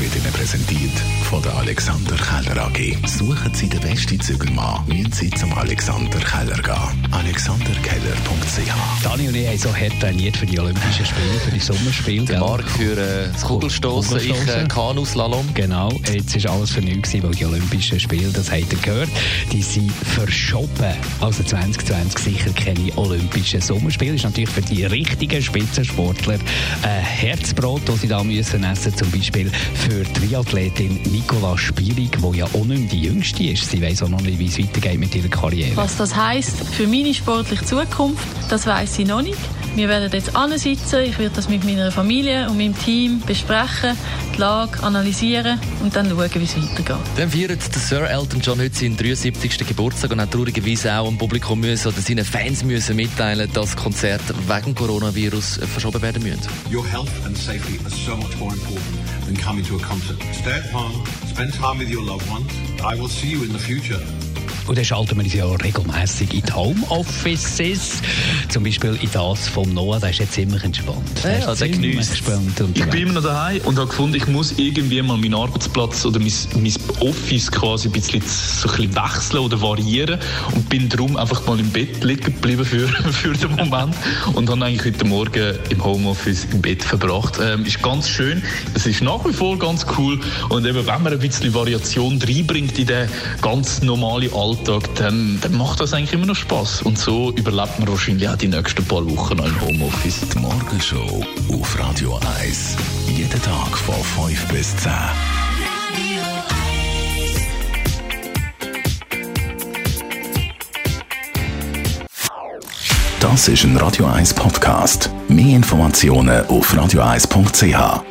wird Ihnen präsentiert von der Alexander Keller AG. Suchen Sie den besten Zügelmann, müssen Sie zum Alexander Keller gehen. AlexanderKeller.ch Dani und ich haben so hart trainiert für die Olympischen Spiele, für die Sommerspiele. Der? Marc für äh, das Kugelstoßen, ich äh, Kugelstossen. Kanuslalom. Genau, jetzt ist alles für nichts, weil die Olympischen Spiele, das habt ihr gehört, die sind verschoben. Also 2020 sicher keine Olympischen Sommerspiele. ist natürlich für die richtigen Spitzensportler ein Herzbrot, das sie da müssen essen Zum Beispiel für die Triathletin Nicola Spierig, die ja auch nicht die Jüngste ist. Sie weiss auch noch nicht, wie es weitergeht mit ihrer Karriere. Was das heisst für meine sportliche Zukunft, das weiß ich noch nicht. Wir werden jetzt ansitzen, ich werde das mit meiner Familie und meinem Team besprechen, Lage analysieren und dann schauen, wie es weitergeht. Dann feiert der Sir Elton John heute seinen 73. Geburtstag und hat traurigerweise auch dem Publikum müssen oder seinen Fans müssen mitteilen, dass Konzerte wegen Coronavirus verschoben werden müssen. Your health and safety are so much more important than coming to a concert. Stay at home, spend time with your loved ones. I will see you in the future. Und dann schalten wir uns ja regelmässig in die Homeoffices. Zum Beispiel in das vom Noah, der ist jetzt ziemlich entspannt. Ja, ist der entspannt Ich bin immer noch daheim und habe gefunden, ich muss irgendwie mal meinen Arbeitsplatz oder mein, mein Office quasi ein bisschen, so ein bisschen wechseln oder variieren und bin darum einfach mal im Bett liegen geblieben für, für den Moment und habe eigentlich heute Morgen im Homeoffice im Bett verbracht. Ähm, ist ganz schön, es ist nach wie vor ganz cool und eben, wenn man ein bisschen Variation reinbringt in den ganz normalen Alltag, dann, dann macht das eigentlich immer noch Spaß und so überlebt man wahrscheinlich auch die nächsten paar Wochen im Homeoffice. Die Morgenshow auf Radio 1. Jeden Tag von 5 bis 10. Das ist ein Radio 1 Podcast. Mehr Informationen auf radio1.ch.